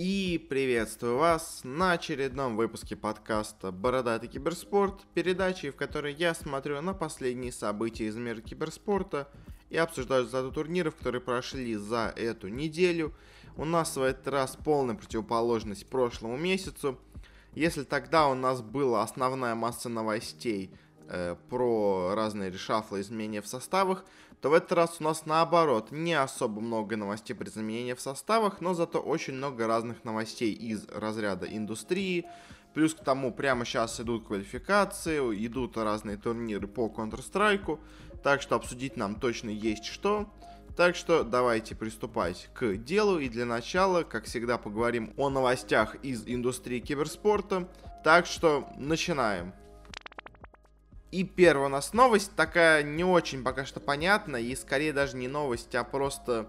И приветствую вас на очередном выпуске подкаста «Бородатый киберспорт», передачи, в которой я смотрю на последние события из мира киберспорта и обсуждаю результаты турниров, которые прошли за эту неделю. У нас в этот раз полная противоположность прошлому месяцу. Если тогда у нас была основная масса новостей про разные решафлы изменения в составах, то в этот раз у нас наоборот, не особо много новостей про изменения в составах, но зато очень много разных новостей из разряда индустрии. Плюс к тому, прямо сейчас идут квалификации, идут разные турниры по Counter-Strike, так что обсудить нам точно есть что. Так что давайте приступать к делу. И для начала, как всегда, поговорим о новостях из индустрии киберспорта. Так что начинаем. И первая у нас новость такая не очень пока что понятная, и скорее даже не новость, а просто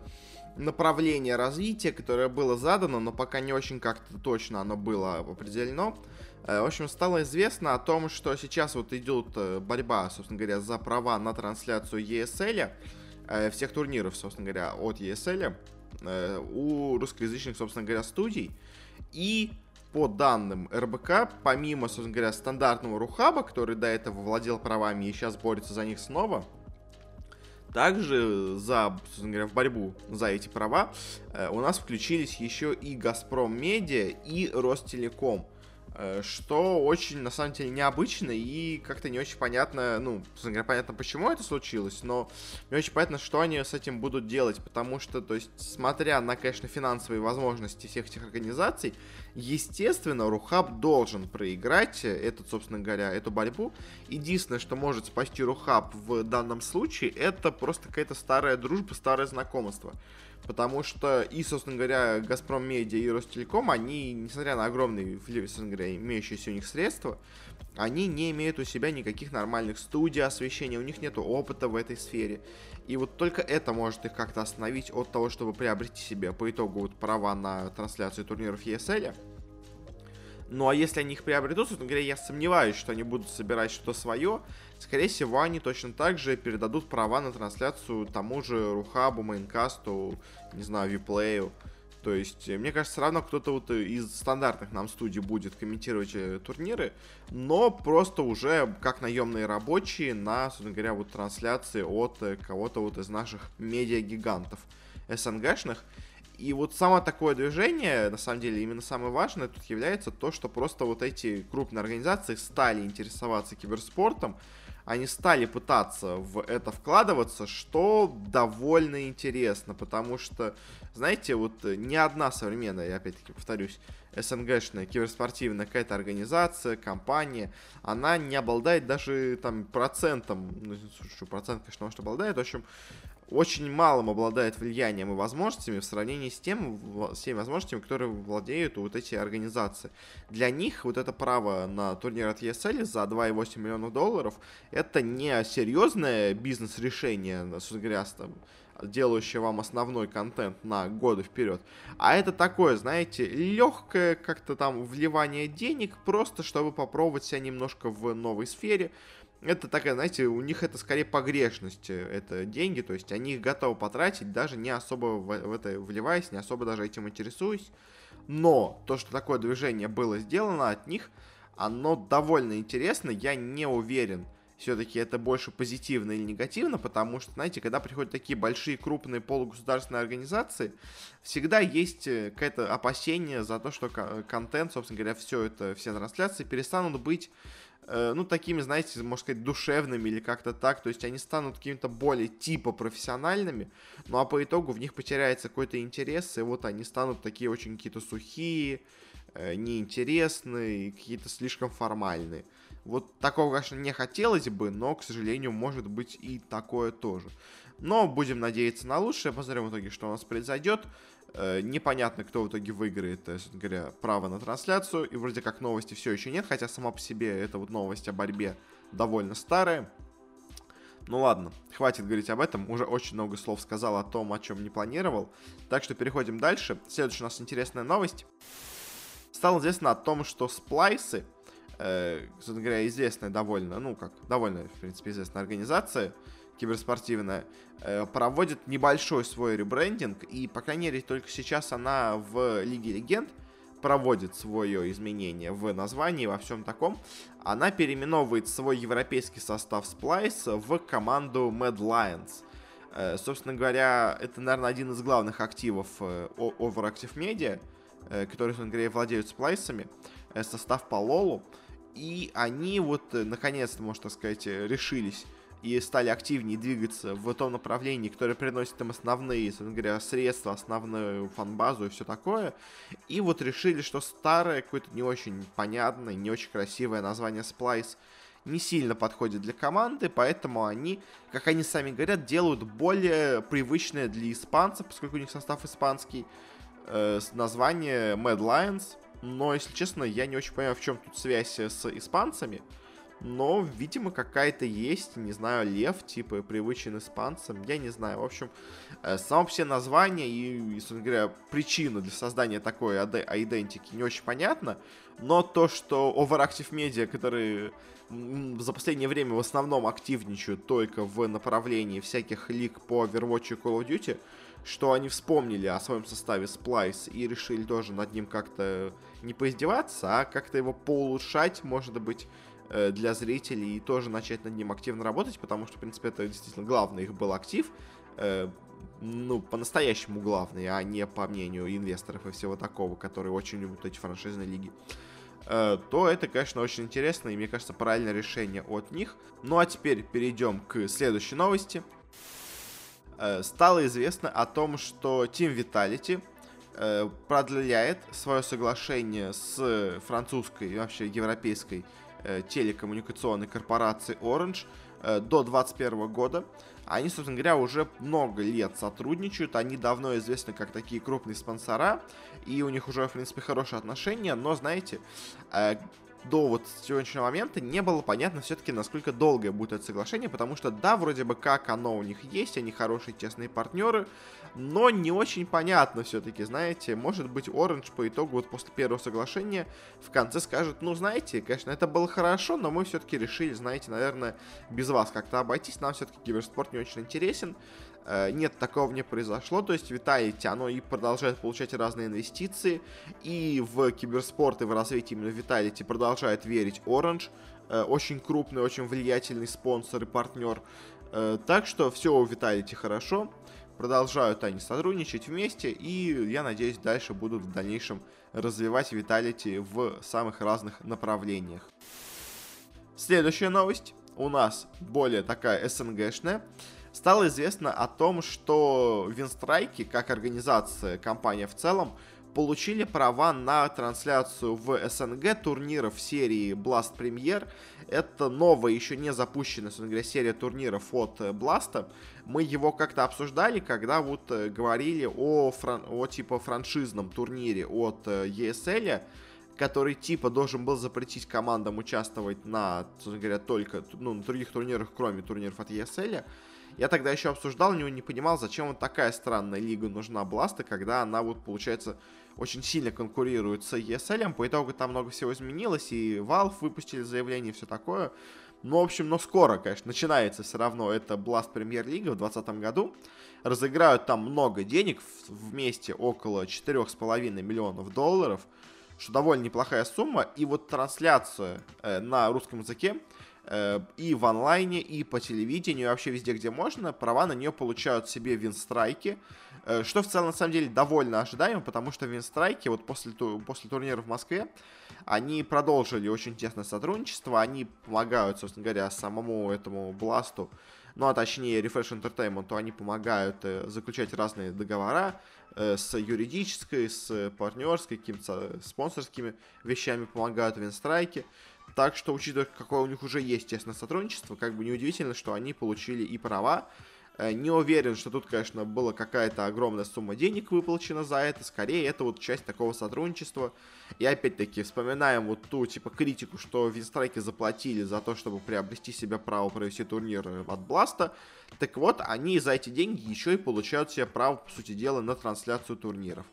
направление развития, которое было задано, но пока не очень как-то точно оно было определено. Э, в общем, стало известно о том, что сейчас вот идет э, борьба, собственно говоря, за права на трансляцию ESL, э, всех турниров, собственно говоря, от ESL, у русскоязычных, собственно говоря, студий. И по данным РБК, помимо, собственно говоря, стандартного Рухаба, который до этого владел правами и сейчас борется за них снова, также за, собственно говоря, в борьбу за эти права э, у нас включились еще и Газпром Медиа и Ростелеком. Э, что очень, на самом деле, необычно и как-то не очень понятно, ну, говоря, понятно, почему это случилось, но не очень понятно, что они с этим будут делать, потому что, то есть, смотря на, конечно, финансовые возможности всех этих организаций, естественно, Рухаб должен проиграть этот, собственно говоря, эту борьбу. Единственное, что может спасти Рухаб в данном случае, это просто какая-то старая дружба, старое знакомство. Потому что и, собственно говоря, Газпром Медиа и Ростелеком, они, несмотря на огромные, собственно говоря, имеющиеся у них средства, они не имеют у себя никаких нормальных студий освещения, у них нет опыта в этой сфере. И вот только это может их как-то остановить от того, чтобы приобрести себе по итогу вот права на трансляцию турниров ESL. Ну а если они их приобретут, собственно говоря, я сомневаюсь, что они будут собирать что-то свое. Скорее всего, они точно так же передадут права на трансляцию тому же Рухабу, Майнкасту, не знаю, Виплею. То есть, мне кажется, все равно кто-то вот из стандартных нам студий будет комментировать э, турниры, но просто уже как наемные рабочие на, собственно говоря, вот трансляции от э, кого-то вот из наших медиа-гигантов СНГшных. И вот само такое движение, на самом деле, именно самое важное тут является то, что просто вот эти крупные организации стали интересоваться киберспортом, они стали пытаться в это вкладываться, что довольно интересно, потому что, знаете, вот ни одна современная, я опять-таки повторюсь, СНГшная киберспортивная какая-то организация, компания, она не обладает даже там процентом, ну, слушай, процент, конечно, может обладает, в общем, очень малым обладает влиянием и возможностями в сравнении с, тем, с теми возможностями, которые владеют вот эти организации. Для них вот это право на турнир от ESL за 2,8 миллионов долларов это не серьезное бизнес-решение, собственно говоря, там, делающее вам основной контент на годы вперед. А это такое, знаете, легкое как-то там вливание денег, просто чтобы попробовать себя немножко в новой сфере, это такая, знаете, у них это скорее погрешность, э, это деньги, то есть они их готовы потратить, даже не особо в, в это вливаясь, не особо даже этим интересуясь. Но то, что такое движение было сделано от них, оно довольно интересно, я не уверен, все-таки это больше позитивно или негативно, потому что, знаете, когда приходят такие большие, крупные полугосударственные организации, всегда есть э, какое-то опасение за то, что контент, собственно говоря, все это, все трансляции перестанут быть ну, такими, знаете, можно сказать, душевными или как-то так, то есть они станут какими-то более типа профессиональными, ну, а по итогу в них потеряется какой-то интерес, и вот они станут такие очень какие-то сухие, э, неинтересные, какие-то слишком формальные. Вот такого, конечно, не хотелось бы, но, к сожалению, может быть и такое тоже. Но будем надеяться на лучшее, посмотрим в итоге, что у нас произойдет. Э, непонятно, кто в итоге выиграет, есть, говоря, право на трансляцию. И вроде как новости все еще нет, хотя сама по себе эта вот новость о борьбе довольно старая. Ну ладно, хватит говорить об этом. Уже очень много слов сказал о том, о чем не планировал. Так что переходим дальше. Следующая у нас интересная новость. Стало известно о том, что сплайсы, э, собственно говоря, известная довольно, ну как, довольно, в принципе, известная организация, киберспортивная, э, проводит небольшой свой ребрендинг, и, по крайней мере, только сейчас она в Лиге Легенд проводит свое изменение в названии, во всем таком. Она переименовывает свой европейский состав Splice в команду Mad Lions. Э, собственно говоря, это, наверное, один из главных активов э, Overactive Media, которые, собственно говоря, владеют сплайсами, состав по Лолу. И они вот, наконец-то, можно сказать, решились и стали активнее двигаться в том направлении, которое приносит им основные, говоря, средства, основную фанбазу и все такое. И вот решили, что старое, какое-то не очень понятное, не очень красивое название Splice не сильно подходит для команды, поэтому они, как они сами говорят, делают более привычное для испанцев, поскольку у них состав испанский, э, название Mad Lions. Но, если честно, я не очень понимаю, в чем тут связь с испанцами но, видимо, какая-то есть, не знаю, лев, типа, привычен испанцам, я не знаю. В общем, э, само все название и, собственно говоря, причина для создания такой идентики не очень понятно, но то, что Overactive Media, которые за последнее время в основном активничают только в направлении всяких лиг по Overwatch и Call of Duty, что они вспомнили о своем составе Splice и решили тоже над ним как-то не поиздеваться, а как-то его поулучшать, может быть, для зрителей и тоже начать над ним активно работать, потому что, в принципе, это действительно главный их был актив, э, ну, по-настоящему главный, а не по мнению инвесторов и всего такого, которые очень любят эти франшизные лиги э, то это, конечно, очень интересно, и, мне кажется, правильное решение от них. Ну, а теперь перейдем к следующей новости. Стало известно о том, что Team Vitality продляет свое соглашение с французской и вообще европейской Э, телекоммуникационной корпорации Orange э, до 2021 года. Они, собственно говоря, уже много лет сотрудничают, они давно известны как такие крупные спонсора, и у них уже, в принципе, хорошие отношения, но, знаете, э, до вот сегодняшнего момента не было понятно все-таки, насколько долгое будет это соглашение, потому что, да, вроде бы как оно у них есть, они хорошие, тесные партнеры, но не очень понятно все-таки, знаете, может быть, Orange по итогу вот после первого соглашения в конце скажет, ну, знаете, конечно, это было хорошо, но мы все-таки решили, знаете, наверное, без вас как-то обойтись, нам все-таки киберспорт не очень интересен, нет, такого не произошло. То есть Vitality, оно и продолжает получать разные инвестиции. И в киберспорт и в развитие именно Vitality продолжает верить Orange. Э, очень крупный, очень влиятельный спонсор и партнер. Э, так что все у Vitality хорошо. Продолжают они сотрудничать вместе. И я надеюсь, дальше будут в дальнейшем развивать Vitality в самых разных направлениях. Следующая новость у нас более такая СНГшная стало известно о том, что Винстрайки, как организация, компания в целом, получили права на трансляцию в СНГ турниров серии Blast Premier. Это новая, еще не запущенная, говоря, серия турниров от Blast. Мы его как-то обсуждали, когда вот э, говорили о, фран... о типа франшизном турнире от э, ESL, который типа должен был запретить командам участвовать на, собственно говоря, только ну, на других турнирах, кроме турниров от ESL. Я тогда еще обсуждал, него не понимал, зачем вот такая странная лига нужна Бласта, когда она вот, получается, очень сильно конкурирует с ESL. По итогу там много всего изменилось, и Valve выпустили заявление и все такое. Ну, в общем, но скоро, конечно, начинается все равно это Blast Премьер Лига в 2020 году. Разыграют там много денег, вместе около 4,5 миллионов долларов, что довольно неплохая сумма. И вот трансляция э, на русском языке Э, и в онлайне, и по телевидению, и вообще везде, где можно, права на нее получают себе винстрайки, э, что в целом, на самом деле, довольно ожидаемо, потому что винстрайки вот после, после турнира в Москве, они продолжили очень тесное сотрудничество, они помогают, собственно говоря, самому этому Бласту, ну, а точнее Refresh Entertainment, они помогают э, заключать разные договора с юридической, с партнерской, какими-то спонсорскими вещами помогают Винстрайки. Так что, учитывая, какое у них уже есть тесное сотрудничество, как бы неудивительно, что они получили и права. Э, не уверен, что тут, конечно, была какая-то огромная сумма денег выплачена за это. Скорее, это вот часть такого сотрудничества. И опять-таки, вспоминаем вот ту, типа, критику, что Винстрайки заплатили за то, чтобы приобрести себе право провести турнир от Бласта. Так вот, они за эти деньги еще и получают себе право, по сути дела, на трансляцию турниров.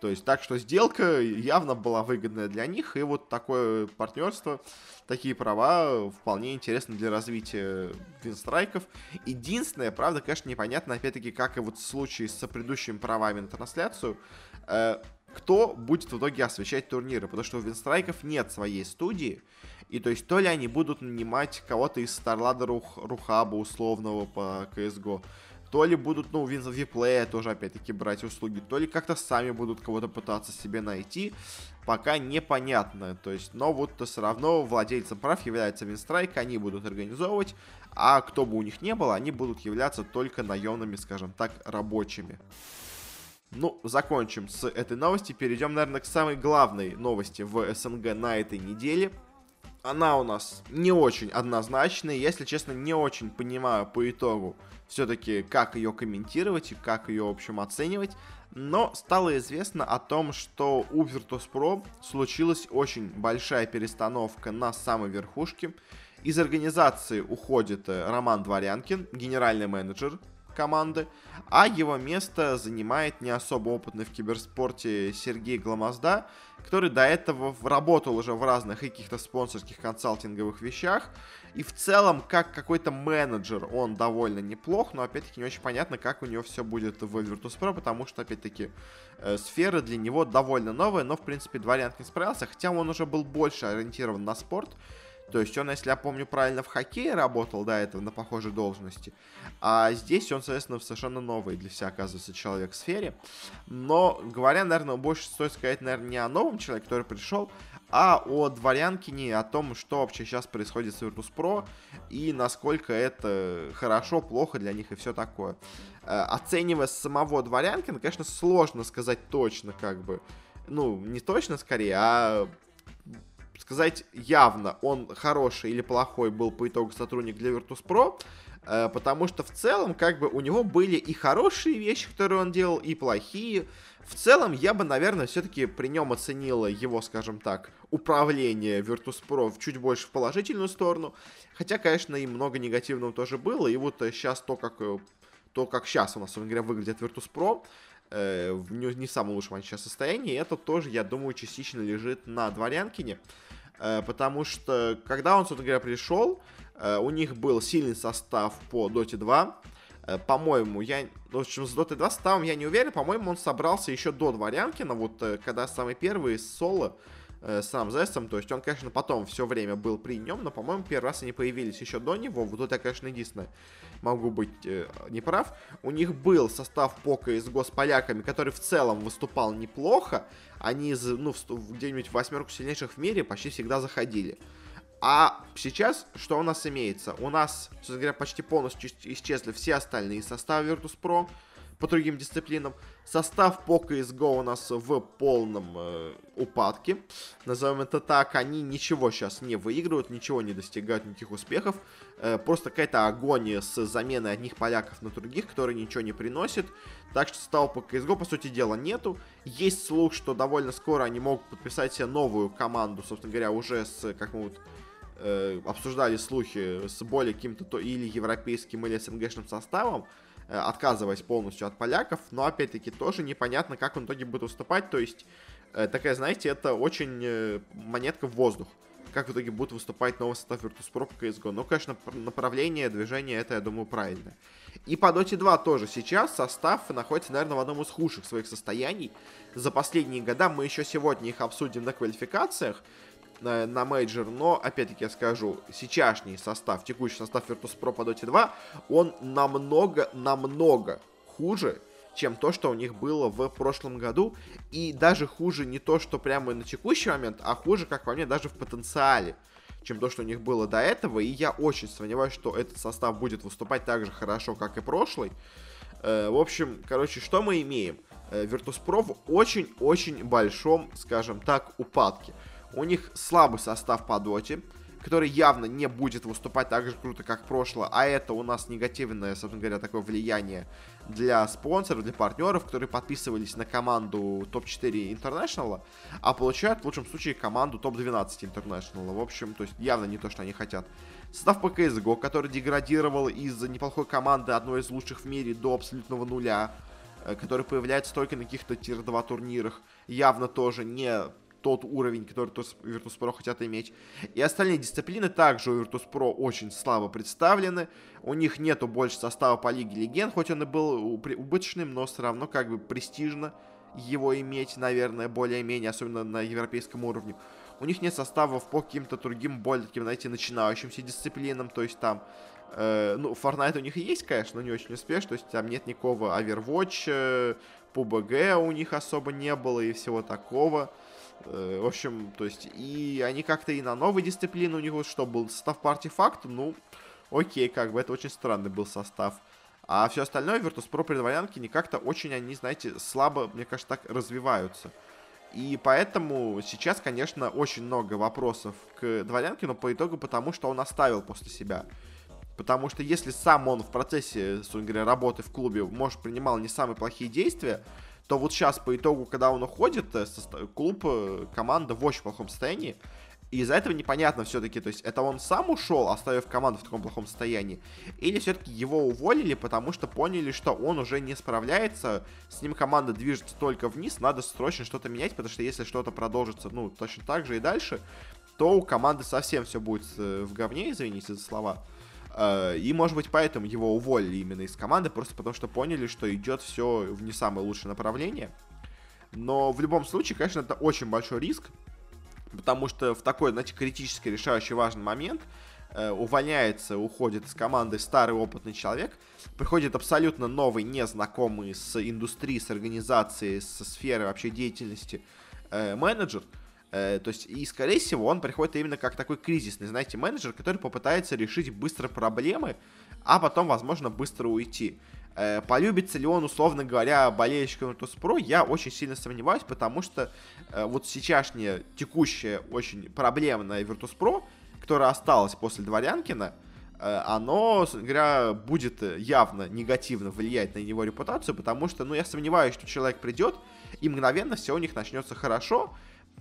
То есть так что сделка явно была выгодная для них, и вот такое партнерство, такие права вполне интересны для развития винстрайков. Единственное, правда, конечно, непонятно, опять-таки, как и вот в случае с предыдущими правами на трансляцию, э, кто будет в итоге освещать турниры, потому что у винстрайков нет своей студии, и то есть то ли они будут нанимать кого-то из Старлада Рух, Рухаба условного по CSGO, то ли будут, ну, в виплея тоже, опять-таки, брать услуги, то ли как-то сами будут кого-то пытаться себе найти, пока непонятно. То есть, но вот все равно владельцем прав является Винстрайк, они будут организовывать, а кто бы у них не было, они будут являться только наемными, скажем так, рабочими. Ну, закончим с этой новости, перейдем, наверное, к самой главной новости в СНГ на этой неделе. Она у нас не очень однозначная, если честно, не очень понимаю по итогу, все-таки, как ее комментировать и как ее, в общем, оценивать. Но стало известно о том, что у Virtus.pro случилась очень большая перестановка на самой верхушке. Из организации уходит э, Роман Дворянкин, генеральный менеджер команды, а его место занимает не особо опытный в киберспорте Сергей Гламозда, который до этого работал уже в разных каких-то спонсорских консалтинговых вещах, и в целом, как какой-то менеджер, он довольно неплох, но опять-таки не очень понятно, как у него все будет в Virtus.pro, потому что, опять-таки, э, сфера для него довольно новая, но, в принципе, Дворянкин справился, хотя он уже был больше ориентирован на спорт, то есть он, если я помню правильно, в хоккее работал до этого на похожей должности. А здесь он, соответственно, совершенно новый для себя, оказывается, человек в сфере. Но, говоря, наверное, больше стоит сказать, наверное, не о новом человеке, который пришел, а о Дворянкине, о том, что вообще сейчас происходит с Virtus.pro и насколько это хорошо, плохо для них и все такое. Э, оценивая самого Дворянкина, конечно, сложно сказать точно, как бы, ну, не точно скорее, а сказать явно, он хороший или плохой был по итогу сотрудник для Virtus.pro, э, потому что в целом, как бы, у него были и хорошие вещи, которые он делал, и плохие. В целом, я бы, наверное, все-таки при нем оценила его, скажем так, управление Virtus.pro чуть больше в положительную сторону. Хотя, конечно, и много негативного тоже было. И вот сейчас то, как, э, то, как сейчас у нас, говоря, выглядит Virtus.pro, э, в не, не самом лучшем сейчас состоянии, это тоже, я думаю, частично лежит на Дворянкине. Э, потому что, когда он, собственно говоря, пришел, э, у них был сильный состав по Dota 2. Э, по-моему, я, в общем, с Dota 2 составом я не уверен, по-моему, он собрался еще до Дворянкина, вот когда самый первый соло э, с Рамзесом, то есть он, конечно, потом все время был при нем, но, по-моему, первый раз они появились еще до него, вот тут я, конечно, единственное, могу быть э, неправ. У них был состав по CSGO с поляками, который в целом выступал неплохо, они из, ну, где-нибудь в восьмерку сильнейших в мире почти всегда заходили. А сейчас что у нас имеется? У нас, собственно говоря, почти полностью исчезли все остальные составы Virtus.pro, по другим дисциплинам. Состав по CSGO у нас в полном э, упадке. Назовем это так. Они ничего сейчас не выигрывают, ничего не достигают, никаких успехов. Э, просто какая-то агония с заменой одних поляков на других, которые ничего не приносит. Так что состава по CSGO, по сути дела, нету. Есть слух, что довольно скоро они могут подписать себе новую команду, собственно говоря, уже с, как мы э, обсуждали слухи, с более каким-то или европейским, или СНГшным составом. Э, отказываясь полностью от поляков, но опять-таки тоже непонятно, как он в итоге будет выступать, то есть э, такая, знаете, это очень э, монетка в воздух, как в итоге будет выступать новый состав Virtus.pro по CSGO. Ну, конечно, направление движения это, я думаю, правильно. И по Dota 2 тоже сейчас состав находится, наверное, в одном из худших своих состояний. За последние года мы еще сегодня их обсудим на квалификациях на, на мейджор, но, опять-таки, я скажу, сейчасшний состав, текущий состав Virtus.pro по Dota 2, он намного, намного хуже, чем то, что у них было в прошлом году, и даже хуже не то, что прямо на текущий момент, а хуже, как по мне, даже в потенциале, чем то, что у них было до этого, и я очень сомневаюсь, что этот состав будет выступать так же хорошо, как и прошлый. Э, в общем, короче, что мы имеем? Э, Virtus.pro в очень-очень большом, скажем так, упадке. У них слабый состав по доте, который явно не будет выступать так же круто, как прошлое, а это у нас негативное, собственно говоря, такое влияние для спонсоров, для партнеров, которые подписывались на команду топ-4 International, а получают в лучшем случае команду топ-12 International. В общем, то есть явно не то, что они хотят. Состав CSGO, который деградировал из неплохой команды, одной из лучших в мире, до абсолютного нуля, который появляется только на каких-то тир-2 турнирах, явно тоже не тот уровень, который Virtus.pro хотят иметь. И остальные дисциплины также у Virtus.pro очень слабо представлены. У них нету больше состава по Лиге Легенд, хоть он и был убыточным, но все равно как бы престижно его иметь, наверное, более-менее, особенно на европейском уровне. У них нет составов по каким-то другим, более таким, знаете, начинающимся дисциплинам, то есть там Э, ну, Fortnite у них и есть, конечно, но не очень успешно. То есть там нет никакого Overwatch, э, PUBG у них особо не было и всего такого. Э, в общем, то есть, и они как-то и на новые дисциплины у них вот что был состав по артефакту, ну, окей, как бы это очень странный был состав. А все остальное, Virtus.pro предварянки, не как-то очень они, знаете, слабо, мне кажется, так развиваются. И поэтому сейчас, конечно, очень много вопросов к дворянке, но по итогу потому, что он оставил после себя. Потому что если сам он в процессе, собственно говоря, работы в клубе, может, принимал не самые плохие действия, то вот сейчас по итогу, когда он уходит, э, клуб, э, команда в очень плохом состоянии. И из-за этого непонятно все-таки, то есть это он сам ушел, оставив команду в таком плохом состоянии, или все-таки его уволили, потому что поняли, что он уже не справляется, с ним команда движется только вниз, надо срочно что-то менять, потому что если что-то продолжится, ну, точно так же и дальше, то у команды совсем все будет э, в говне, извините за слова. Э, и, может быть, поэтому его уволили именно из команды, просто потому что поняли, что идет все в не самое лучшее направление. Но в любом случае, конечно, это очень большой риск, потому что в такой, знаете, критический, решающий важный момент э, увольняется, уходит из команды старый опытный человек, приходит абсолютно новый, незнакомый с индустрией, с организацией, со сферой вообще деятельности э, менеджер – то есть, и, скорее всего, он приходит именно как такой кризисный, знаете, менеджер, который попытается решить быстро проблемы, а потом, возможно, быстро уйти. Э, полюбится ли он, условно говоря, болельщикам Virtus.pro, я очень сильно сомневаюсь, потому что э, вот сейчасшняя, текущая, очень проблемная Virtus.pro, которая осталась после Дворянкина, оно, говоря, будет явно негативно влиять на его репутацию, потому что, ну, я сомневаюсь, что человек придет, и мгновенно все у них начнется хорошо,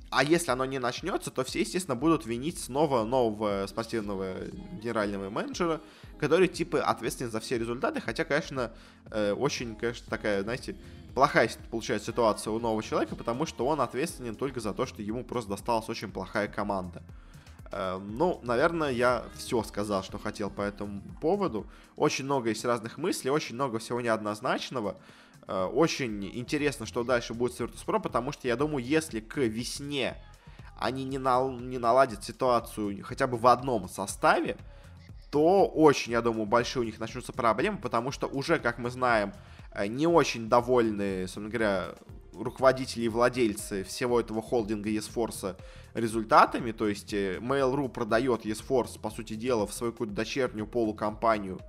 а если оно не начнется, то все, естественно, будут винить снова нового спортивного генерального менеджера, который, типа, ответственен за все результаты. Хотя, конечно, э, очень, конечно, такая, знаете, плохая получается ситуация у нового человека, потому что он ответственен только за то, что ему просто досталась очень плохая команда. Э, ну, наверное, я все сказал, что хотел по этому поводу. Очень много есть разных мыслей, очень много всего неоднозначного. Э, очень интересно, что дальше будет с Virtus.pro, потому что я думаю, если к весне они не, на, не наладят ситуацию хотя бы в одном составе, то очень, я думаю, большие у них начнутся проблемы, потому что уже, как мы знаем, э, не очень довольны, собственно говоря, руководители и владельцы всего этого холдинга eSforce результатами, то есть э, Mail.ru продает eSforce, по сути дела, в свою какую-то дочернюю полукомпанию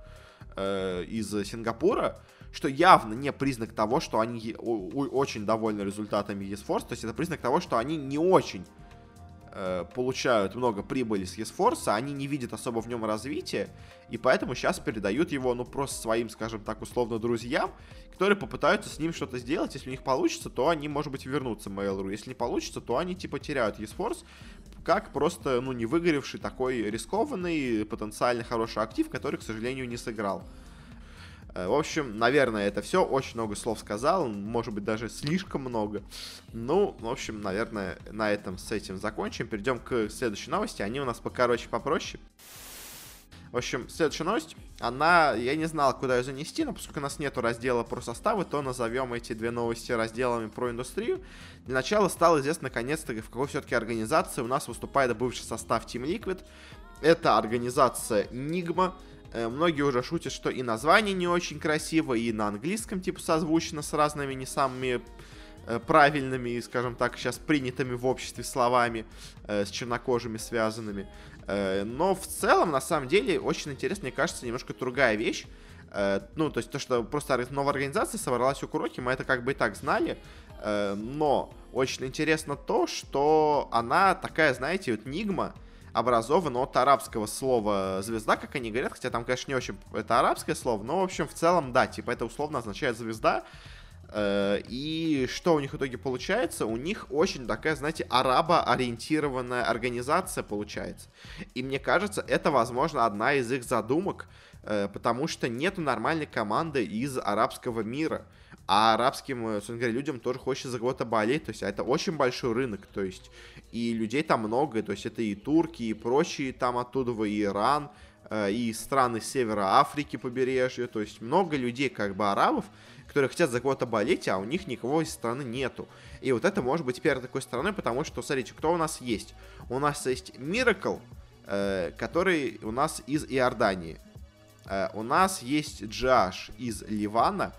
э, из Сингапура, что явно не признак того, что они очень довольны результатами eSforce, то есть это признак того, что они не очень э, получают много прибыли с eSforce, а они не видят особо в нем развития, и поэтому сейчас передают его, ну, просто своим, скажем так, условно, друзьям, которые попытаются с ним что-то сделать, если у них получится, то они, может быть, вернутся Mail.ru, если не получится, то они, типа, теряют eSforce, как просто, ну, не выгоревший такой рискованный, потенциально хороший актив, который, к сожалению, не сыграл. Э, в общем, наверное, это все. Очень много слов сказал, может быть, даже слишком много. Ну, в общем, наверное, на этом с этим закончим. Перейдем к следующей новости. Они у нас покороче, попроще. В общем, следующая новость, она, я не знал, куда ее занести, но поскольку у нас нету раздела про составы, то назовем эти две новости разделами про индустрию. Для начала стало известно, наконец-то, в какой все-таки организации у нас выступает бывший состав Team Liquid. Это организация Nigma, многие уже шутят, что и название не очень красиво, и на английском типа созвучно с разными не самыми э, правильными, скажем так, сейчас принятыми в обществе словами, э, с чернокожими связанными. Но в целом, на самом деле, очень интересно, мне кажется, немножко другая вещь. Ну, то есть то, что просто новая организация собралась у Куроки, мы это как бы и так знали. Но очень интересно то, что она такая, знаете, вот Нигма, образован от арабского слова звезда, как они говорят, хотя там, конечно, не очень это арабское слово, но, в общем, в целом, да, типа это условно означает звезда. Э, и что у них в итоге получается? У них очень такая, знаете, арабо-ориентированная организация получается. И мне кажется, это, возможно, одна из их задумок потому что нету нормальной команды из арабского мира. А арабским, собственно говоря, людям тоже хочется за кого-то болеть. То есть это очень большой рынок. То есть и людей там много. То есть это и турки, и прочие там оттуда, и Иран, и страны севера Африки побережья. То есть много людей, как бы арабов, которые хотят за кого-то болеть, а у них никого из страны нету. И вот это может быть первой такой стороной, потому что, смотрите, кто у нас есть? У нас есть Miracle, э, который у нас из Иордании. Э, у нас есть Джаш из Ливана,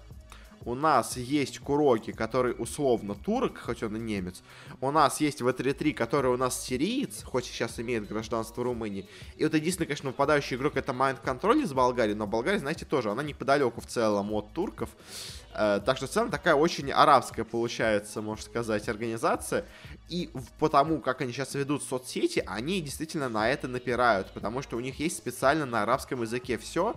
у нас есть Куроки, который условно турок, хоть он и немец. У нас есть В3-3, который у нас сириец, хоть сейчас имеет гражданство Румынии. И вот единственный, конечно, выпадающий игрок это Mind Control из Болгарии, но Болгария, знаете, тоже, она неподалеку в целом от турков. Э, так что в целом такая очень арабская получается, можно сказать, организация. И потому, как они сейчас ведут соцсети, они действительно на это напирают, потому что у них есть специально на арабском языке все.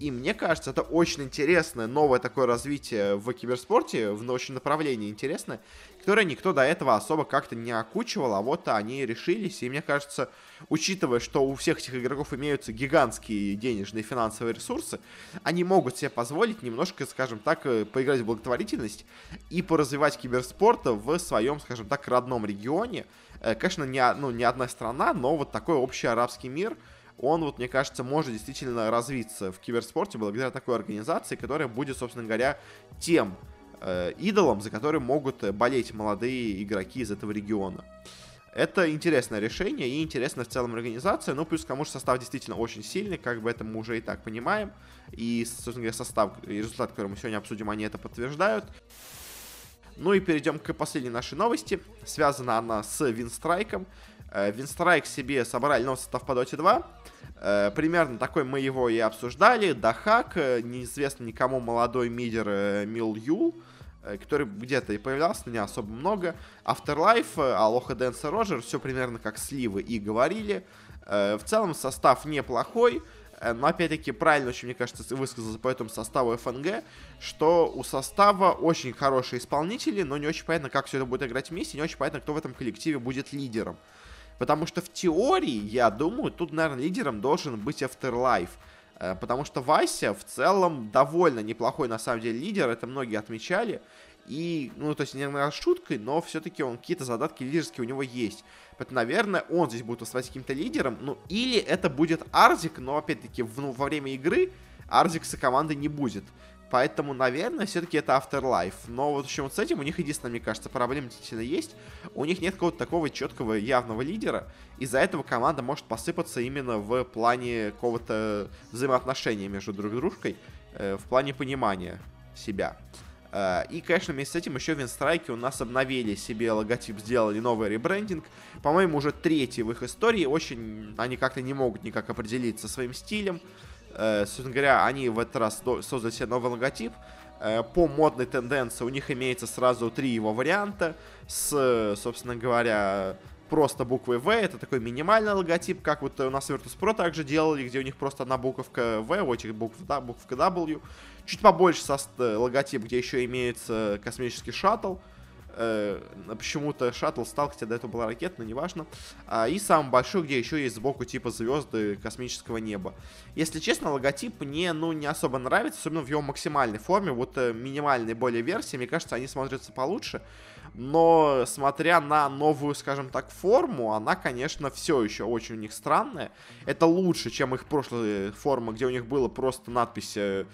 И мне кажется, это очень интересное новое такое развитие в киберспорте, в научном направлении интересное, которое никто до этого особо как-то не окучивал, а вот они решились. И мне кажется, учитывая, что у всех этих игроков имеются гигантские денежные финансовые ресурсы, они могут себе позволить немножко, скажем так, э, поиграть в благотворительность и поразвивать киберспорт в своем, скажем так, родном регионе. Э, конечно, не, ну, не одна страна, но вот такой общий арабский мир, он, вот, мне кажется, может действительно развиться в киберспорте благодаря такой организации, которая будет, собственно говоря, тем идолом, за которым могут болеть молодые игроки из этого региона. Это интересное решение и интересная в целом организация. Ну, плюс к тому же состав действительно очень сильный, как бы это мы уже и так понимаем. И, собственно говоря, состав и результат, который мы сегодня обсудим, они это подтверждают. Ну и перейдем к последней нашей новости. Связана она с Винстрайком. Винстрайк себе собрали новый состав по Dota 2. Э, примерно такой мы его и обсуждали. Дахак, э, неизвестно никому молодой мидер э, Мил Юл. Э, который где-то и появлялся, но не особо много. Afterlife, Алоха Дэнс и Роджер, все примерно как сливы и говорили. Э, в целом состав неплохой, э, но опять-таки правильно очень, мне кажется, высказался по этому составу ФНГ, что у состава очень хорошие исполнители, но не очень понятно, как все это будет играть вместе, не очень понятно, кто в этом коллективе будет лидером. Потому что в теории, я думаю, тут, наверное, лидером должен быть Afterlife. Э, потому что Вася в целом довольно неплохой на самом деле лидер, это многие отмечали. И, ну, то есть, не шуткой, но все-таки он какие-то задатки лидерские у него есть. Поэтому, наверное, он здесь будет выступать каким-то лидером. Ну, или это будет Арзик, но, опять-таки, в, ну, во время игры Арзикса команды не будет. Поэтому, наверное, все-таки это Afterlife. Но вот в общем вот с этим у них единственная, мне кажется, проблема действительно есть. У них нет какого-то такого четкого явного лидера. Из-за этого команда может посыпаться именно в плане какого-то взаимоотношения между друг дружкой, э, в плане понимания себя. Э, и, конечно, вместе с этим еще в Винстрайке у нас обновили себе логотип, сделали новый ребрендинг. По-моему, уже третий в их истории. Очень они как-то не могут никак определиться своим стилем. Э, собственно говоря, они в этот раз создали себе новый логотип. Э, по модной тенденции у них имеется сразу три его варианта с, собственно говоря, просто буквой V, это такой минимальный логотип, как вот у нас Virtus.pro также делали, где у них просто одна буковка V, у этих букв, да, буковка W. Чуть побольше со, логотип, где еще имеется космический шаттл, Э, почему-то шаттл стал, хотя до этого была ракета, но неважно. А, и самый большой, где еще есть сбоку типа звезды космического неба. Если честно, логотип мне, ну, не особо нравится, особенно в его максимальной форме. Вот э, минимальные более версии, мне кажется, они смотрятся получше. Но, смотря на новую, скажем так, форму, она, конечно, все еще очень у них странная. Это лучше, чем их прошлые формы, где у них было просто надпись э,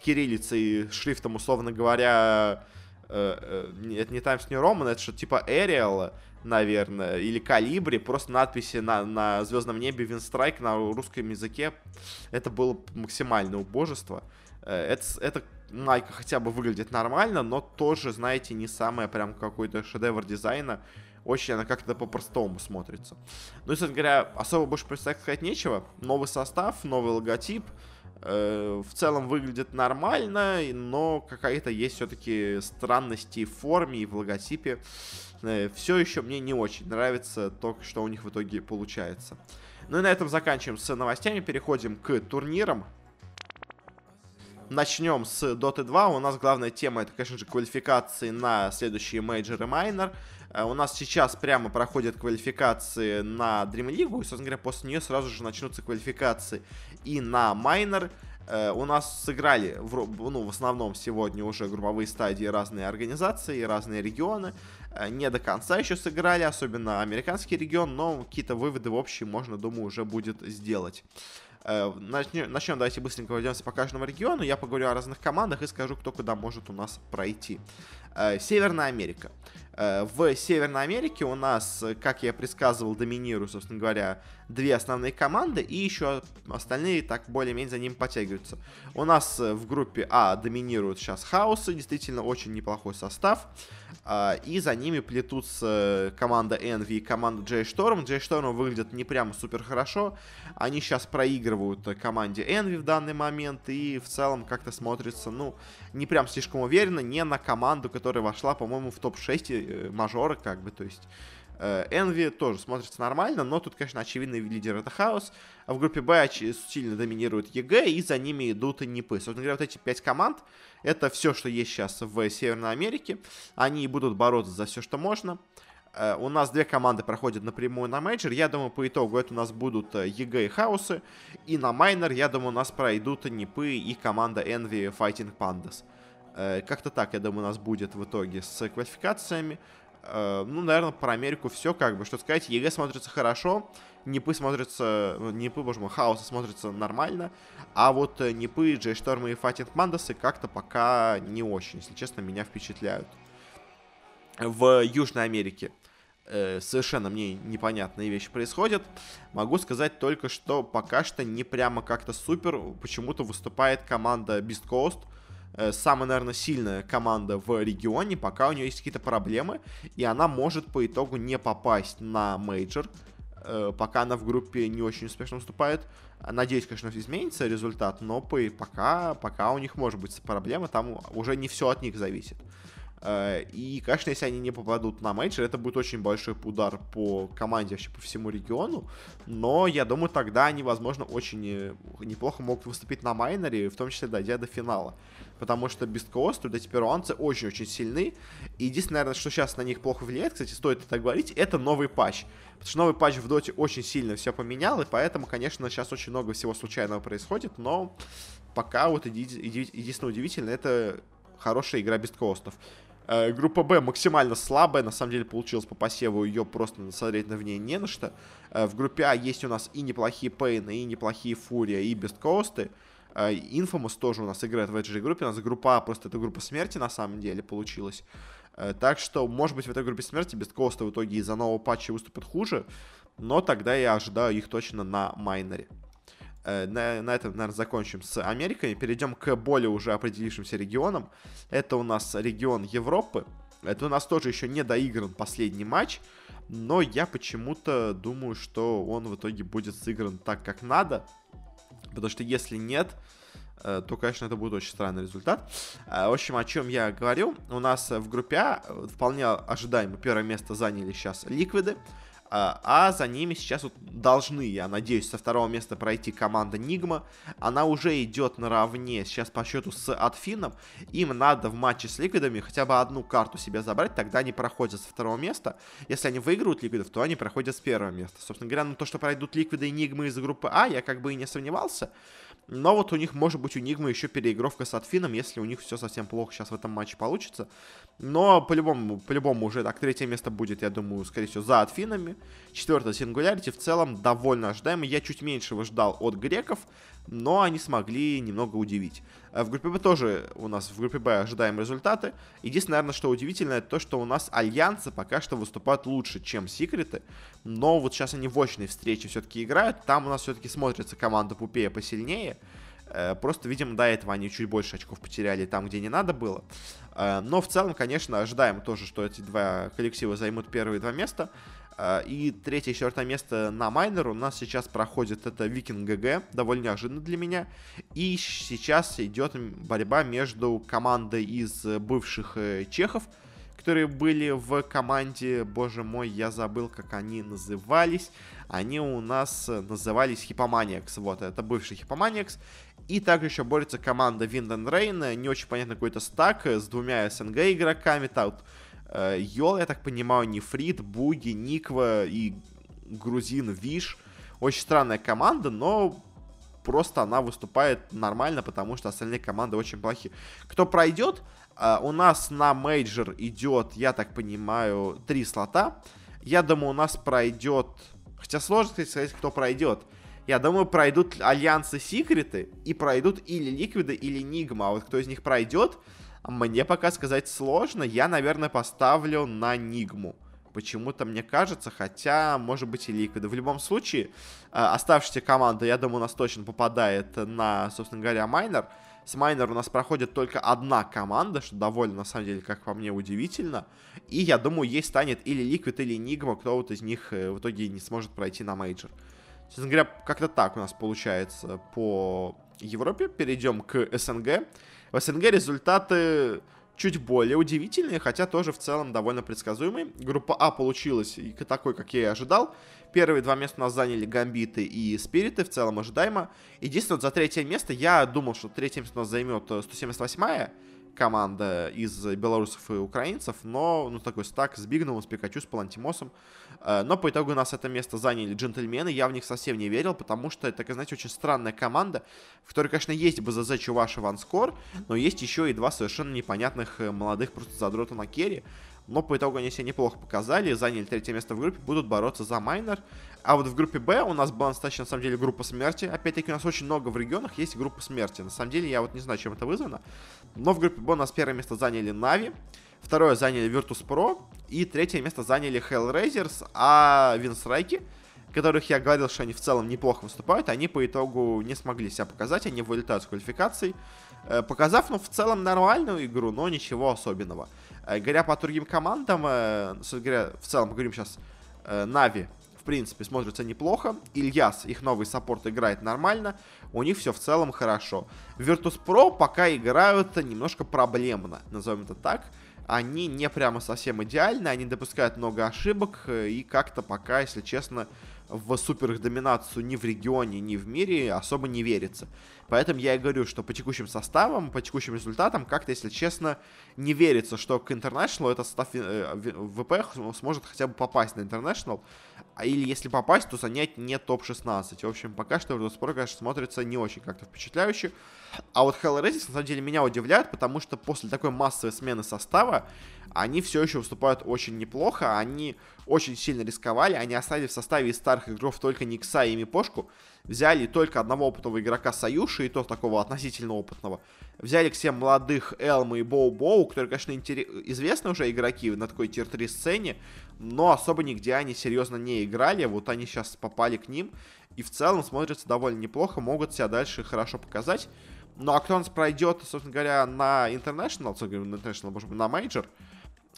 кириллицей, шрифтом, условно говоря, Э, э, это не Times New Roman, это что-то типа Arial, наверное, или Калибри, просто надписи на, на звездном небе Винстрайк на русском языке. Это было максимальное убожество. Э, это, это майка хотя бы выглядит нормально, но тоже, знаете, не самое прям какой-то шедевр дизайна. Очень она как-то по-простому смотрится. Ну и, кстати говоря, особо больше сказать нечего. Новый состав, новый логотип — Э, в целом выглядит нормально, но какая-то есть все-таки странности в форме и в логотипе. Э, Все еще мне не очень нравится то, что у них в итоге получается. Ну и на этом заканчиваем с новостями, переходим к турнирам. Начнем с Dota 2. У нас главная тема это, конечно же, квалификации на следующие мейджоры майнер. У нас сейчас прямо проходят квалификации на Dream League, и, собственно говоря, после нее сразу же начнутся квалификации и на майнер. Э, у нас сыграли, в, ну, в основном сегодня уже групповые стадии разные организации, разные регионы. Э, не до конца еще сыграли, особенно американский регион, но какие-то выводы в общем можно, думаю, уже будет сделать. Э, начнем, начнем, давайте быстренько пройдемся по каждому региону. Я поговорю о разных командах и скажу, кто куда может у нас пройти. Северная Америка. В Северной Америке у нас, как я предсказывал, доминируют, собственно говоря, две основные команды, и еще остальные так более-менее за ним подтягиваются. У нас в группе А доминируют сейчас Хаосы, действительно очень неплохой состав. А, и за ними плетутся команда Envy и команда J-Storm. J-Storm выглядят не прямо супер хорошо. Они сейчас проигрывают команде Envy в данный момент. И в целом как-то смотрится, ну, не прям слишком уверенно. Не на команду, которая вошла, по-моему, в топ-6 э, мажора, как бы, то есть... Envy э, тоже смотрится нормально, но тут, конечно, очевидный лидер это Хаос. А в группе Б сильно доминирует EG, и за ними идут и НИПы. Собственно говоря, вот эти пять команд, это все, что есть сейчас в Северной Америке. Они будут бороться за все, что можно. Э, у нас две команды проходят напрямую на мейджор. Я думаю, по итогу это у нас будут EG и Хаусы. И на майнор, я думаю, у нас пройдут НИПы и команда Envy Fighting Pandas. Как-то так, я думаю, у нас будет в итоге с квалификациями. Э, ну, наверное, про Америку все, как бы, что сказать. EG смотрится хорошо, Нипы смотрится, ну, Нипы, боже мой, Хаоса смотрится нормально, а вот э, Нипы, J.Storm и Fighting Pandas ы как-то пока не очень, если честно, меня впечатляют. В Южной Америке э, совершенно мне непонятные вещи происходят. Могу сказать только, что пока что не прямо как-то супер. Почему-то выступает команда Beast Coast, Э, самая, наверное, сильная команда в регионе, пока у нее есть какие-то проблемы, и она может по итогу не попасть на мейджор, э, пока она в группе не очень успешно выступает. Надеюсь, конечно, изменится результат, но пока, пока у них может быть проблема, там уже не все от них зависит. Э, и, конечно, если они не попадут на мейджор, это будет очень большой удар по команде вообще по всему региону. Но я думаю, тогда они, возможно, очень неплохо могут выступить на майнере, в том числе дойдя до финала потому что Beast Coast, вот эти перуанцы очень-очень сильны. И единственное, наверное, что сейчас на них плохо влияет, кстати, стоит это говорить, это новый патч. Потому что новый патч в доте очень сильно все поменял, и поэтому, конечно, сейчас очень много всего случайного происходит, но пока вот единственное удивительное, это хорошая игра Beast Coast'ов. Э, группа Б максимально слабая, на самом деле получилось по посеву ее просто смотреть на в ней не на что. Э, в группе А есть у нас и неплохие Пейны, и неплохие Фурия, и Бесткоусты. А, Infamous тоже у нас играет в этой же группе. У нас группа, просто это группа смерти на самом деле получилась. Э, так что, может быть, в этой группе смерти без Коста в итоге из-за нового патча выступят хуже. Но тогда я ожидаю их точно на майнере. Э, на, на этом, наверное, закончим с Америкой. Перейдем к более уже определившимся регионам. Это у нас регион Европы. Это у нас тоже еще не доигран последний матч. Но я почему-то думаю, что он в итоге будет сыгран так, как надо. Потому что если нет, э, то, конечно, это будет очень странный результат. Э, в общем, о чем я говорю. У нас в группе А вполне ожидаемо первое место заняли сейчас Ликвиды. А, а за ними сейчас вот должны, я надеюсь, со второго места пройти команда Нигма. Она уже идет наравне сейчас по счету с Атфином. Им надо в матче с Ликвидами хотя бы одну карту себе забрать, тогда они проходят со второго места. Если они выиграют Ликвидов, то они проходят с первого места. Собственно говоря, ну то, что пройдут Ликвиды и Нигмы из группы А, я как бы и не сомневался. Но вот у них может быть у Нигмы еще переигровка с Атфином, если у них все совсем плохо сейчас в этом матче получится. Но по-любому, по-любому уже так, третье место будет, я думаю, скорее всего, за Атфинами. Четвертое Сингулярити в целом довольно ожидаемо. Я чуть меньшего ждал от греков, но они смогли немного удивить. Э, в группе Б тоже у нас в группе Б ожидаем результаты. Единственное, наверное, что удивительно, это то, что у нас альянсы пока что выступают лучше, чем секреты. Но вот сейчас они в очной встрече все-таки играют. Там у нас все-таки смотрится команда Пупея посильнее. Э, просто, видимо, до этого они чуть больше очков потеряли там, где не надо было. Э, но в целом, конечно, ожидаем тоже, что эти два коллектива займут первые два места. Э, и третье и четвертое место на майнор у нас сейчас проходит это Viking.gg, довольно неожиданно для меня. И сейчас идет борьба между командой из бывших чехов, которые были в команде, боже мой, я забыл, как они назывались. Они у нас назывались Хипоманиакс, вот, это бывший Хипоманиакс. И также еще борется команда Винден Рейн, не очень понятно какой-то стак с двумя СНГ игроками. Тут э, Йол, я так понимаю, Нефрит, Буги, Никва и грузин Виш. Очень странная команда, но просто она выступает нормально, потому что остальные команды очень плохие. Кто пройдет, э, у нас на мейджор идет, я так понимаю, три слота. Я думаю, у нас пройдет... Хотя сложно сказать, кто пройдет. Я думаю, пройдут Альянсы Секреты и пройдут или Ликвиды, или Нигма. А вот кто из них пройдет, мне пока сказать сложно. Я, наверное, поставлю на Нигму. Почему-то мне кажется, хотя, может быть, и Ликвиды. В любом случае, э, оставшаяся команда, я думаю, у нас точно попадает на, собственно говоря, Майнор. С Майнор у нас проходит только одна команда, что довольно, на самом деле, как по мне, удивительно. И я думаю, ей станет или Ликвид, или Нигма, кто вот из них э, в итоге не сможет пройти на мейджор. Честно говоря, как-то так у нас получается по Европе. Перейдем к СНГ. В СНГ результаты чуть более удивительные, хотя тоже в целом довольно предсказуемые. Группа А получилась такой, как я и ожидал. Первые два места у нас заняли Гамбиты и Спириты, в целом ожидаемо. Единственное, за третье место я думал, что третье место у нас займет 178-я команда из белорусов и украинцев, но, ну, такой стак с Бигновым, с Пикачу, с Палантимосом. Э, но по итогу у нас это место заняли джентльмены. Я в них совсем не верил, потому что это, знаете, очень странная команда, в которой, конечно, есть БЗЗ, Чуваш и Ванскор, но есть еще и два совершенно непонятных э, молодых просто задрота на керри. Но по итогу они себя неплохо показали, заняли третье место в группе, будут бороться за майнер. А вот в группе Б у нас была настоящая, на самом деле, группа смерти. Опять-таки, у нас очень много в регионах есть группа смерти. На самом деле, я вот не знаю, чем это вызвано. Но в группе Б у нас первое место заняли Нави. Второе заняли Virtus.pro. И третье место заняли Hellraisers. А Винсрайки, которых я говорил, что они в целом неплохо выступают, они по итогу не смогли себя показать. Они вылетают с квалификацией. Э, показав, ну, в целом нормальную игру, но ничего особенного. Э, говоря по другим командам, э, говоря, в целом поговорим сейчас, Нави принципе, смотрится неплохо. Ильяс, их новый саппорт, играет нормально. У них все в целом хорошо. Virtus.pro пока играют немножко проблемно, назовем это так. Они не прямо совсем идеальны, они допускают много ошибок. И как-то пока, если честно, в супер их доминацию ни в регионе, ни в мире особо не верится. Поэтому я и говорю, что по текущим составам, по текущим результатам, как-то, если честно, не верится, что к International этот состав э, ВП сможет хотя бы попасть на International. А или если попасть, то занять не топ-16. В общем, пока что Virtus.pro, конечно, смотрится не очень как-то впечатляюще. А вот Hellraisers, на самом деле, меня удивляет, потому что после такой массовой смены состава они все еще выступают очень неплохо, они очень сильно рисковали, они оставили в составе из старых игроков только Никса и Мипошку, взяли только одного опытного игрока Саюши, и то такого относительно опытного, взяли к себе молодых Элма и Боу-Боу, которые, конечно, интерес... известны уже игроки на такой тир-3 сцене, но особо нигде они серьезно не играли, вот они сейчас попали к ним, и в целом смотрятся довольно неплохо, могут себя дальше хорошо показать. Ну а кто у нас пройдет, собственно говоря, на International, на International, может быть, на Major,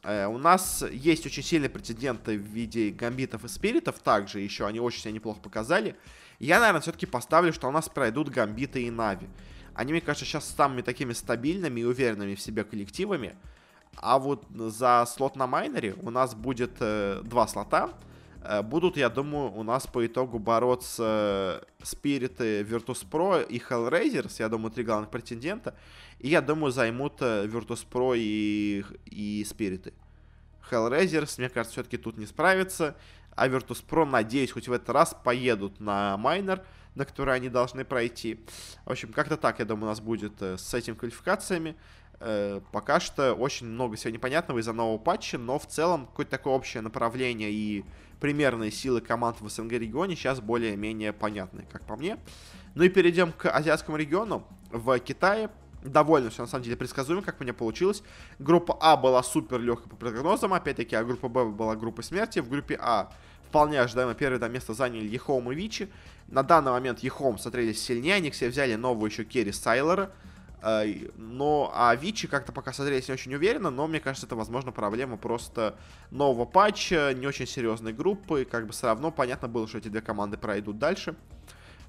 Э, у нас есть очень сильные претенденты в виде гамбитов и спиритов, также еще они очень себя неплохо показали. Я, наверное, все-таки поставлю, что у нас пройдут гамбиты и нави. Они, мне кажется, сейчас самыми такими стабильными и уверенными в себе коллективами. А вот за слот на майнере у нас будет э, два слота. Э, будут, я думаю, у нас по итогу бороться Спириты, Virtus.pro и Hellraisers. Я думаю, три главных претендента. И я думаю, займут э, Virtus.pro и, и Спириты. Hellraisers, мне кажется, все-таки тут не справится. А Virtus.pro, надеюсь, хоть в этот раз поедут на майнер, на который они должны пройти. В общем, как-то так, я думаю, у нас будет э, с этими квалификациями. Э, пока что очень много всего непонятного из-за нового патча, но в целом какое-то такое общее направление и примерные силы команд в СНГ регионе сейчас более-менее понятны, как по мне. Ну и перейдем к азиатскому региону. В Китае довольно все на самом деле предсказуемо, как у меня получилось. Группа А была супер легкой по прогнозам, опять-таки, а группа Б была группа смерти. В группе А вполне ожидаемо первое да, место заняли Ехом и Вичи. На данный момент Ехом смотрелись сильнее, они себе взяли новую еще Керри Сайлора. Э, но а Вичи как-то пока смотрелись не очень уверенно, но мне кажется, это, возможно, проблема просто нового патча, не очень серьезной группы. Как бы все равно понятно было, что эти две команды пройдут дальше.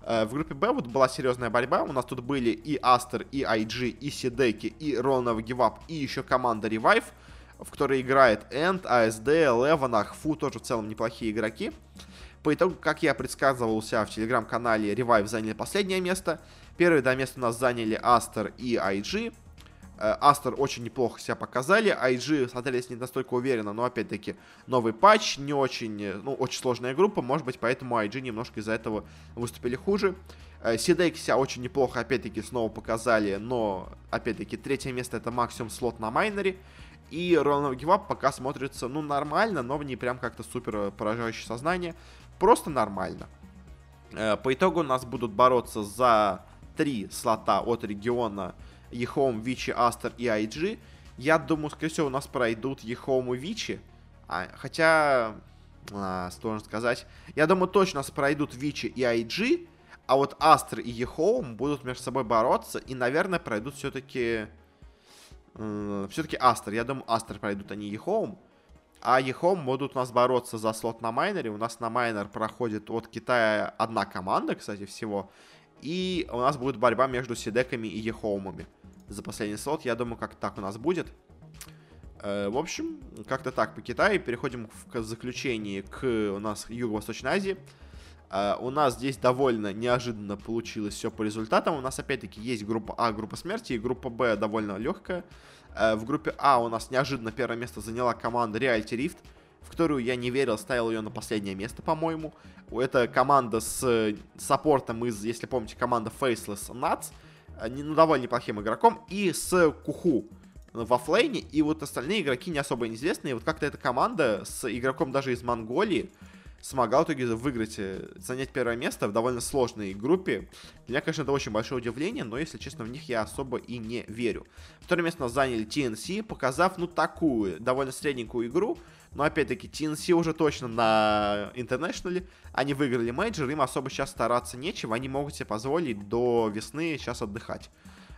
Э, в группе Б вот была серьезная борьба. У нас тут были и Астер, и IG, и Сидеки, и Ронов Гивап, и еще команда Revive, в которой играет Энд, АСД, Леван, Ахфу, тоже в целом неплохие игроки. По итогу, как я предсказывал у себя в телеграм-канале, Revive заняли последнее место. Первые два места у нас заняли Астер и IG. Астер очень неплохо себя показали, IG смотрелись не настолько уверенно, но опять-таки новый патч, не очень, ну, очень сложная группа, может быть, поэтому IG немножко из-за этого выступили хуже. Сидейк себя очень неплохо, опять-таки, снова показали, но, опять-таки, третье место это максимум слот на майнере. И Ронald Гивап пока смотрится, ну, нормально, но не прям как-то супер поражающее сознание. Просто нормально. По итогу у нас будут бороться за три слота от региона Ехом, Вичи, Астер и IG. Я думаю, скорее всего, у нас пройдут Ехом и Вичи. А, хотя, а, сложно сказать. Я думаю, точно у нас пройдут Vici и IG. А вот Aster и EHOME будут между собой бороться. И, наверное, пройдут все-таки... Все-таки Aster. Я думаю, Aster пройдут, а не EHOME. А EHOME будут у нас бороться за слот на майноре. У нас на майнор проходит от Китая одна команда, кстати, всего. И у нас будет борьба между CDEC ами и EHOME ами за последний слот. Я думаю, как так у нас будет. Э, в общем, как-то так по Китаю. Переходим в заключении к у нас Юго-Восточной Азии. Uh, у нас здесь довольно неожиданно получилось все по результатам. У нас опять-таки есть группа А, группа смерти, и группа Б довольно легкая. Uh, в группе А у нас неожиданно первое место заняла команда Reality Rift, в которую я не верил, ставил ее на последнее место, по-моему. Это команда с саппортом из, если помните, команда Faceless Nuts, uh, ну, довольно неплохим игроком, и с Kuku в офлейне, и вот остальные игроки не особо известные. Вот как-то эта команда с игроком даже из Монголии, смогла в итоге выиграть, э, занять первое место в довольно сложной группе. Для меня, конечно, это очень большое удивление, но, если честно, в них я особо и не верю. Второе место заняли TNC, показав, ну, такую, довольно средненькую игру, но, опять-таки, TNC уже точно на International, они выиграли мейджор, им особо сейчас стараться нечего, они могут себе позволить до весны сейчас отдыхать.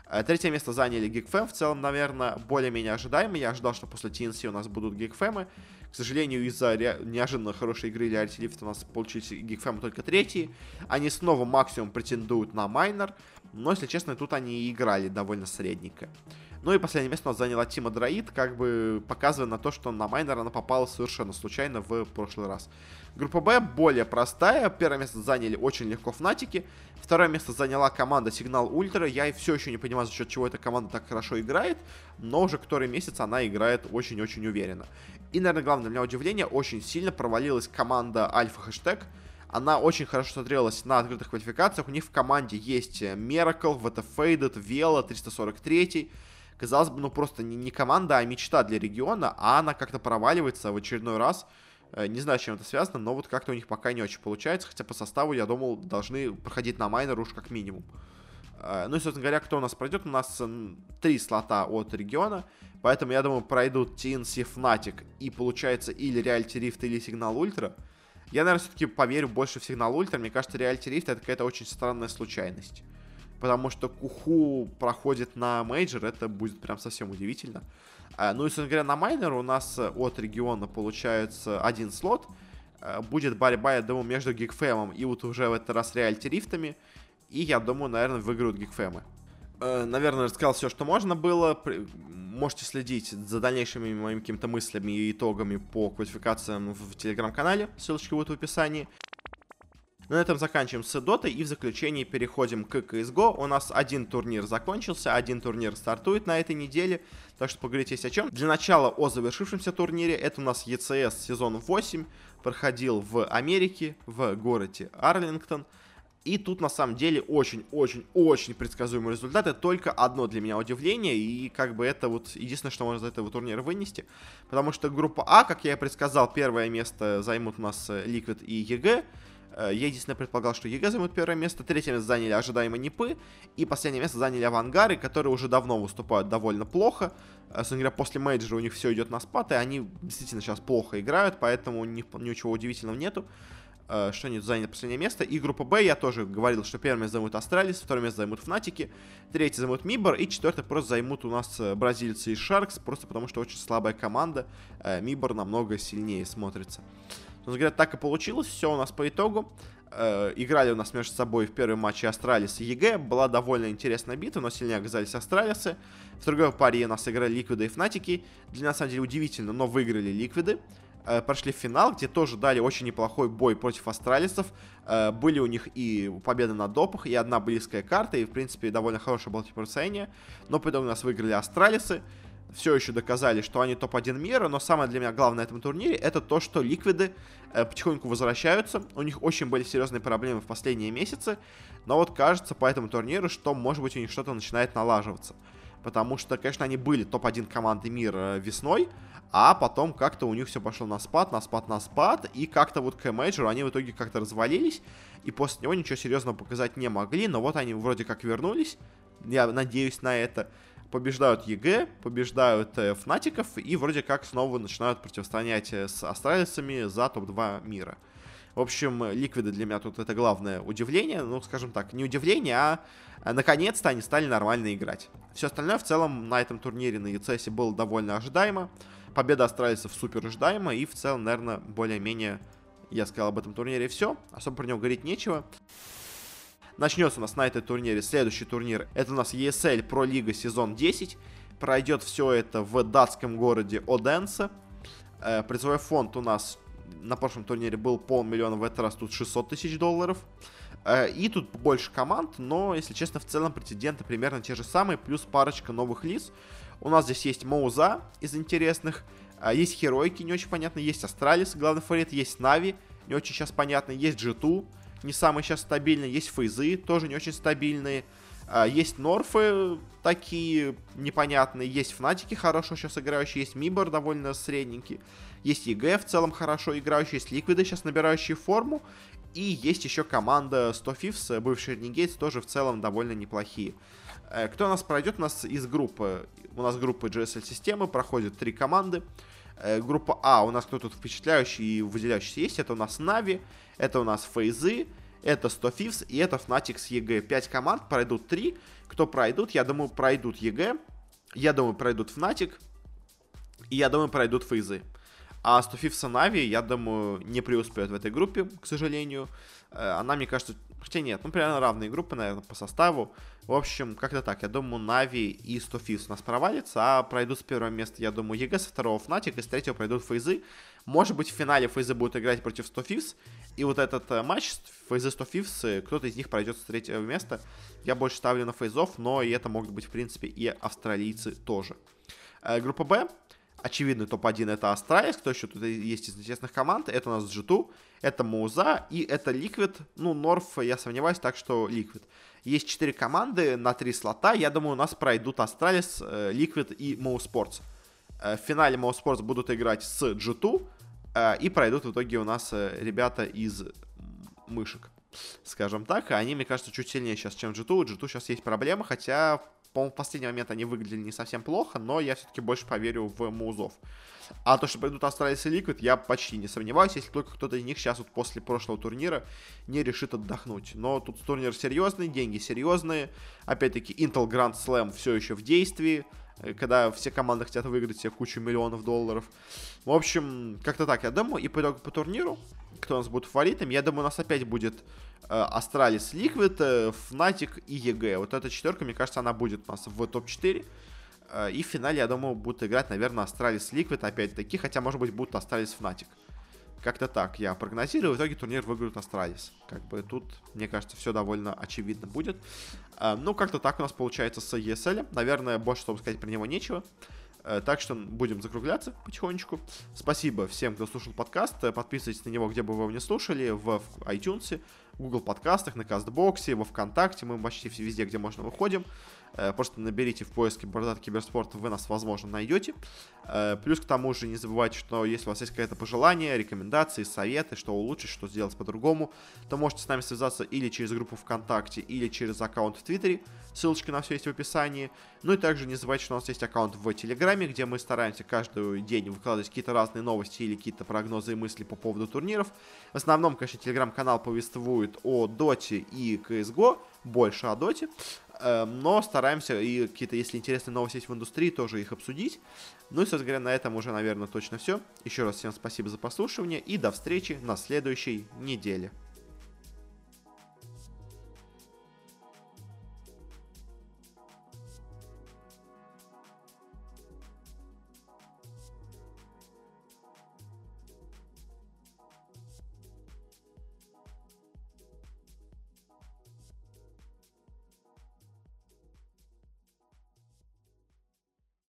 Э, третье место заняли GeekFam, в целом, наверное, более-менее ожидаемо. Я ожидал, что после TNC у нас будут GeekFam. К сожалению, из-за неожиданно хорошей игры для Артилифт у нас получились GeekFam только третьи. Они снова максимум претендуют на майнер. Но, если честно, тут они играли довольно средненько. Ну и последнее место у нас заняла Тима Дроид, как бы показывая на то, что на майнер она попала совершенно случайно в прошлый раз. Группа Б более простая. Первое место заняли очень легко Фнатики. Второе место заняла команда Сигнал Ультра. Я все еще не понимаю, за счет чего эта команда так хорошо играет. Но уже который месяц она играет очень-очень уверенно. И, наверное, главное для меня удивление, очень сильно провалилась команда Альфа Хэштег. Она очень хорошо смотрелась на открытых квалификациях. У них в команде есть Miracle, VT Faded, Vela, 343 казалось бы, ну просто не, не команда, а мечта для региона, а она как-то проваливается в очередной раз. Э, не знаю, с чем это связано, но вот как-то у них пока не очень получается, хотя по составу, я думал, должны проходить на майнер уж как минимум. Э, ну и, собственно говоря, кто у нас пройдет? У нас три слота от региона, поэтому, я думаю, пройдут TNC Fnatic и, получается, или Reality Rift, или Signal Ultra. Я, наверное, все-таки поверю больше в Signal Ultra, мне кажется, Reality Rift это какая-то очень странная случайность. Потому что Kuku проходит на мейджор, это будет прям совсем удивительно. А, ну и, собственно говоря, на майнор у нас э, от региона получается один слот. Э, будет борьба, я думаю, между Geek Fam ом и вот уже в этот раз Reality Rift ами. И я думаю, наверное, выиграют Гигфэмы. Э, наверное, рассказал все, что можно было. Можете следить за дальнейшими моими какими-то мыслями и итогами по квалификациям в телеграм-канале. Ссылочка будет в описании. На этом заканчиваем с Дотой и в заключении переходим к CSGO. У нас один турнир закончился, один турнир стартует на этой неделе, так что поговорить есть о чем. Для начала о завершившемся турнире. Это у нас ECS сезон 8, проходил в Америке, в городе Арлингтон. И тут на самом деле очень-очень-очень предсказуемый результат. Это только одно для меня удивление. И как бы это вот единственное, что можно из этого турнира вынести. Потому что группа А, как я и предсказал, первое место займут у нас Liquid и EG. Э, я единственное предполагал, что EG займут первое место, третье место заняли ожидаемо НИПы, и последнее место заняли Авангары, которые уже давно выступают довольно плохо. Э, собственно говоря, после мейджора у них все идет на спад, и они действительно сейчас плохо играют, поэтому ничего удивительного нету э, что они заняли последнее место. И группа Б, я тоже говорил, что первое место займут Астралис, второе место займут Фнатики, третье займут MIBR, и четвертое просто займут у нас бразильцы и Sharks, просто потому что очень слабая команда. MIBR намного сильнее смотрится. Собственно говоря, так и получилось. Все у нас по итогу. Э, играли у нас между собой в первом матче Астралис и EG. Была довольно интересная битва, но сильнее оказались Астралисы. В другой паре у нас играли Ликвиды и Фнатики. Для нас, на самом деле, удивительно, но выиграли Ликвиды. э, прошли в финал, где тоже дали очень неплохой бой против астралисов. Э, были у них и победы на допах, и одна близкая карта, и, в принципе, довольно хорошее было противостояние. Но потом у нас выиграли астралисы. Все еще доказали, что они топ-1 мира, но самое для меня главное на этом турнире это то, что ликвиды э, потихоньку возвращаются. У них очень были серьезные проблемы в последние месяцы, но вот кажется по этому турниру, что может быть у них что-то начинает налаживаться. Потому что, конечно, они были топ-1 команды мира весной, а потом как-то у них все пошло на спад, на спад, на спад, и как-то вот к мейджору они в итоге как-то развалились, и после него ничего серьезного показать не могли, но вот они вроде как вернулись, я надеюсь на это, побеждают EG, побеждают э, Фнатиков, и вроде как снова начинают противостоять э, с Астралисами за топ-2 мира. В общем, ликвиды для меня тут это главное удивление. Ну, скажем так, не удивление, а, а наконец-то они стали нормально играть. Все остальное в целом на этом турнире на ECS было довольно ожидаемо. Победа австралийцев супер ожидаема. И в целом, наверное, более-менее я сказал об этом турнире все. Особо про него говорить нечего. Начнется у нас на этой турнире следующий турнир. Это у нас ESL Pro Лига сезон 10. Пройдет все это в датском городе Оденсе. Э, призовой фонд у нас на прошлом турнире был полмиллиона, в этот раз тут 600 тысяч долларов. Э, и тут больше команд, но, если честно, в целом претенденты примерно те же самые, плюс парочка новых лиц. У нас здесь есть Mouz из интересных, э, есть Херойки, не очень понятно, есть Astralis, главный фаворит, есть Na'Vi, не очень сейчас понятно, есть G2, не самый сейчас стабильный, есть Фейзы, тоже не очень стабильные, э, есть North'ы, такие непонятные, есть Фнатики хорошо сейчас играющие, есть MIBR довольно средненький, есть EG в целом хорошо играющий, есть Ликвиды сейчас набирающие форму, и есть еще команда 100 Thieves, бывший Renegades, тоже в целом довольно неплохие. Э, кто у нас пройдет? У нас из группы, у нас группа GSL-системы, проходит три команды. Э, группа А, у нас кто тут впечатляющий и выделяющийся есть, это у нас Na'Vi, это у нас Фейзы, это 100 Thieves и это Fnatic с EG. Пять команд, пройдут три. Кто пройдут? Я думаю, пройдут EG, я думаю, пройдут Fnatic, и я думаю, пройдут Фейзы. А 100 Thieves, Na'Vi, я думаю, не преуспеет в этой группе, к сожалению. Э, она, мне кажется, хотя нет, ну, примерно равные группы, наверное, по составу. В общем, как-то так. Я думаю, Na'Vi и 100 Thieves у нас провалится, а пройдут с первого места, я думаю, EG, со второго Fnatic, и с третьего пройдут Фейзы. Может быть, в финале Фейзы будут играть против 100 Thieves, и вот этот э, матч Фейзы 100 Thieves, э, кто-то из них пройдет с третьего места. Я больше ставлю на Фейзов, но и это могут быть, в принципе, и австралийцы тоже. Группа Б очевидный топ-1 это Astralis, кто еще тут есть из интересных команд, это у нас G2, это Mouz и это Liquid, ну, North я сомневаюсь, так что Liquid. Есть 4 команды на 3 слота, я думаю, у нас пройдут Astralis, Liquid и Mousesports. Э, в финале Mousesports будут играть с G2, э, и пройдут в итоге у нас э, ребята из мышек, скажем так. Они, мне кажется, чуть сильнее сейчас, чем G2. У G2 сейчас есть проблемы, хотя по-моему, в последний момент они выглядели не совсем плохо, но я все-таки больше поверю в Mouz'ов. А то, что пойдут Astralis и Liquid, я почти не сомневаюсь, если только кто-то из них сейчас вот после прошлого турнира не решит отдохнуть. Но тут турнир серьезный, деньги серьезные. Опять-таки, Intel Grand Slam все еще в действии, когда все команды хотят выиграть себе кучу миллионов долларов. В общем, как-то так, я думаю. И по по турниру, кто у нас будет фаворитом, я думаю, у нас опять будет Astralis, Liquid, Fnatic и EG. Вот эта четверка, мне кажется, она будет у нас в топ-4. Э, и в финале, я думаю, будут играть, наверное, Astralis, Liquid опять-таки, хотя, может быть, будут Astralis, Fnatic. Как-то так я прогнозирую. В итоге турнир выиграет Astralis. Как бы тут, мне кажется, все довольно очевидно будет. Э, ну, как-то так у нас получается с ESL. Наверное, больше, чтобы сказать про него, нечего. Э, так что будем закругляться потихонечку. Спасибо всем, кто слушал подкаст. Подписывайтесь на него, где бы вы его не слушали, в iTunes, Google подкастах, на Кастбоксе, во Вконтакте. Мы почти везде, где можно, выходим. Э, просто наберите в поиске Бородат Киберспорт, вы нас, возможно, найдете. Э, плюс к тому же не забывайте, что если у вас есть какое-то пожелание, рекомендации, советы, что улучшить, что сделать по-другому, то можете с нами связаться или через группу ВКонтакте, или через аккаунт в Твиттере. Ссылочка на все есть в описании. Ну и также не забывайте, что у нас есть аккаунт в Телеграме, где мы стараемся каждый день выкладывать какие-то разные новости или какие-то прогнозы и мысли по поводу турниров. В основном, конечно, Телеграм-канал повествует о Доте и CSGO, больше о Доте. Эм, но стараемся и какие-то, если интересные новости есть в индустрии, тоже их обсудить. Ну и, собственно говоря, на этом уже, наверное, точно все. Еще раз всем спасибо за послушивание и до встречи на следующей неделе.